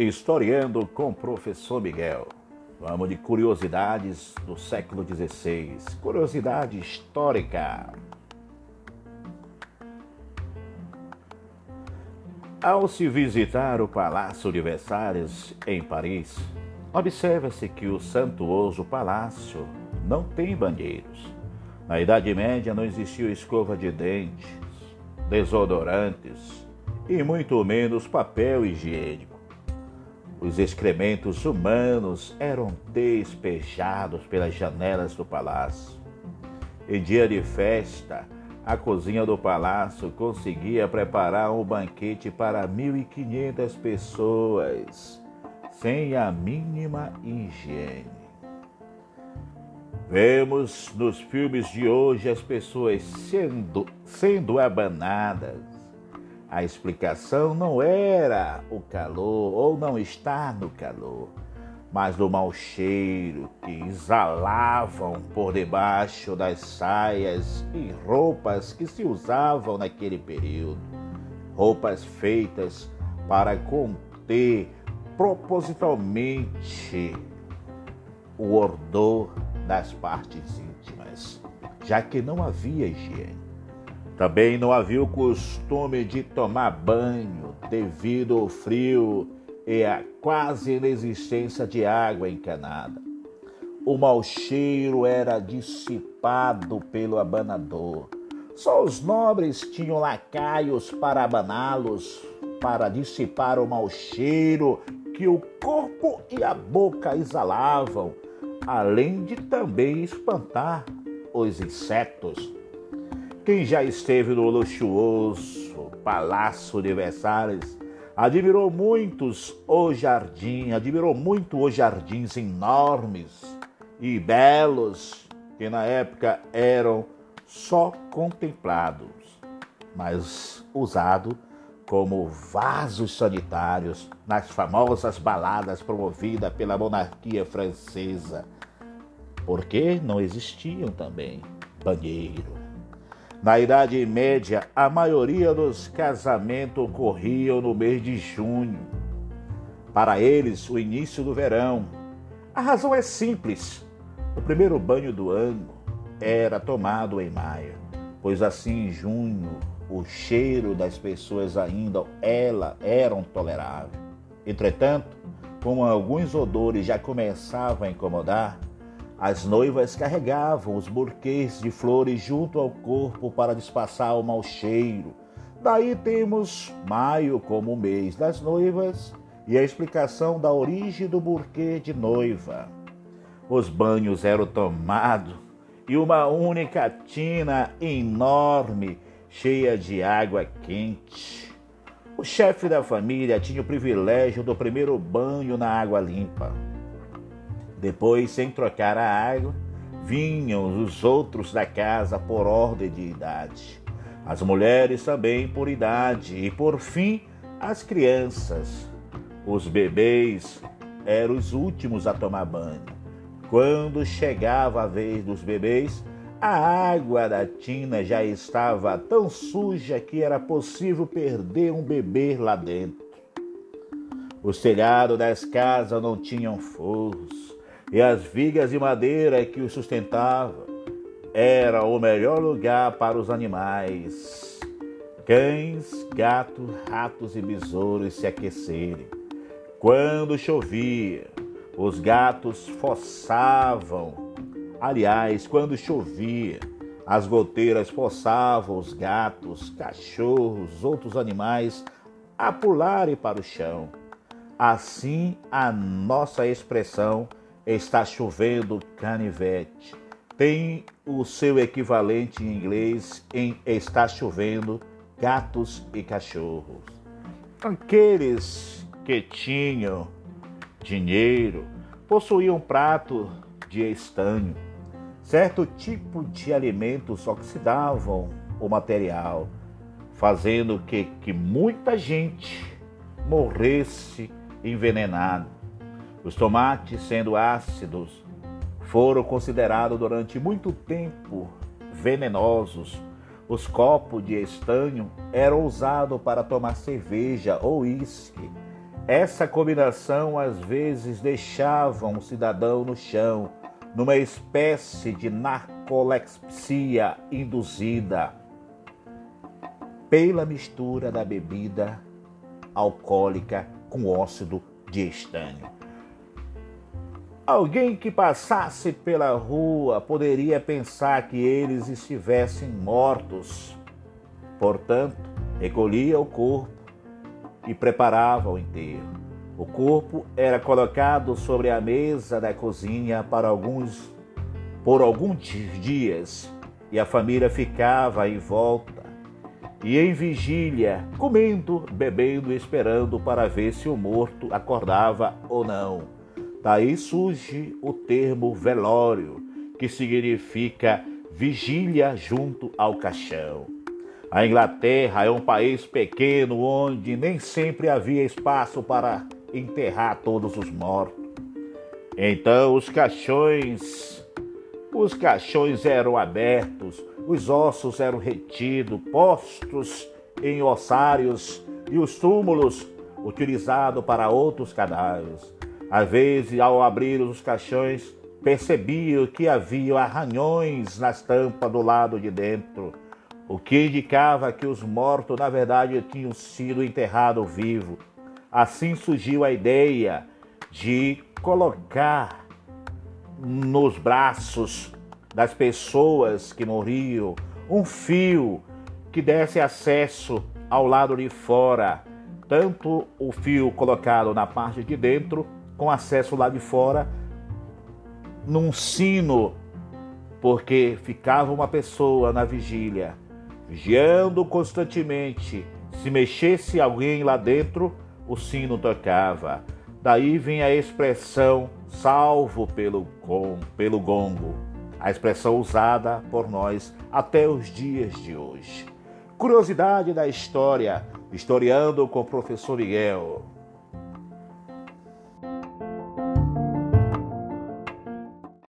Historiando com o Professor Miguel. Vamos de curiosidades do século XVI. Curiosidade histórica. Ao se visitar o Palácio de Versalhes, em Paris, observa-se que o santuoso palácio não tem banheiros. Na Idade Média não existiu escova de dentes, desodorantes e muito menos papel higiênico. Os excrementos humanos eram despejados pelas janelas do palácio. Em dia de festa, a cozinha do palácio conseguia preparar um banquete para 1.500 pessoas, sem a mínima higiene. Vemos nos filmes de hoje as pessoas sendo, sendo abanadas, a explicação não era o calor ou não estar no calor, mas do mau cheiro que exalavam por debaixo das saias e roupas que se usavam naquele período. Roupas feitas para conter propositalmente o odor das partes íntimas, já que não havia higiene. Também não havia o costume de tomar banho devido ao frio e à quase inexistência de água encanada. O mau cheiro era dissipado pelo abanador. Só os nobres tinham lacaios para abaná-los, para dissipar o mau cheiro que o corpo e a boca exalavam, além de também espantar os insetos. Quem já esteve no luxuoso Palácio de Versalhes admirou muitos o jardim, admirou muito os jardins enormes e belos que na época eram só contemplados, mas usado como vasos sanitários nas famosas baladas promovidas pela monarquia francesa, porque não existiam também banheiro na Idade Média, a maioria dos casamentos ocorriam no mês de junho. Para eles, o início do verão. A razão é simples. O primeiro banho do ano era tomado em maio, pois assim em junho o cheiro das pessoas ainda ela eram tolerável. Entretanto, como alguns odores já começavam a incomodar, as noivas carregavam os burquês de flores junto ao corpo para disfarçar o mau cheiro. Daí temos maio como mês das noivas e a explicação da origem do burquê de noiva. Os banhos eram tomados e uma única tina enorme, cheia de água quente. O chefe da família tinha o privilégio do primeiro banho na água limpa. Depois, sem trocar a água, vinham os outros da casa por ordem de idade, as mulheres também por idade, e por fim as crianças. Os bebês eram os últimos a tomar banho. Quando chegava a vez dos bebês, a água da tina já estava tão suja que era possível perder um bebê lá dentro. Os telhados das casas não tinham forros e as vigas de madeira que o sustentavam era o melhor lugar para os animais, cães, gatos, ratos e besouros se aquecerem. Quando chovia, os gatos forçavam. Aliás, quando chovia, as goteiras forçavam os gatos, cachorros, outros animais a pularem para o chão. Assim, a nossa expressão está chovendo canivete. Tem o seu equivalente em inglês em está chovendo gatos e cachorros. Aqueles que tinham dinheiro possuíam prato de estanho. Certo tipo de alimentos oxidavam o material, fazendo que, que muita gente morresse envenenada. Os tomates, sendo ácidos, foram considerados durante muito tempo venenosos. Os copos de estanho eram usados para tomar cerveja ou uísque. Essa combinação às vezes deixava um cidadão no chão, numa espécie de narcolepsia induzida pela mistura da bebida alcoólica com óxido de estânio. Alguém que passasse pela rua poderia pensar que eles estivessem mortos. Portanto, recolhia o corpo e preparava o enterro. O corpo era colocado sobre a mesa da cozinha para alguns por alguns dias e a família ficava em volta e em vigília, comendo, bebendo, esperando para ver se o morto acordava ou não. Daí surge o termo velório, que significa vigília junto ao caixão. A Inglaterra é um país pequeno onde nem sempre havia espaço para enterrar todos os mortos. Então os caixões, os caixões eram abertos, os ossos eram retidos, postos em ossários e os túmulos utilizados para outros cadáveres. Às vezes, ao abrir os caixões, percebiam que havia arranhões nas tampas do lado de dentro, o que indicava que os mortos, na verdade, tinham sido enterrados vivos. Assim surgiu a ideia de colocar nos braços das pessoas que morriam, um fio que desse acesso ao lado de fora, tanto o fio colocado na parte de dentro, com acesso lá de fora, num sino, porque ficava uma pessoa na vigília, vigiando constantemente. Se mexesse alguém lá dentro, o sino tocava. Daí vem a expressão salvo pelo, pelo gongo a expressão usada por nós até os dias de hoje. Curiosidade da história, historiando com o professor Miguel.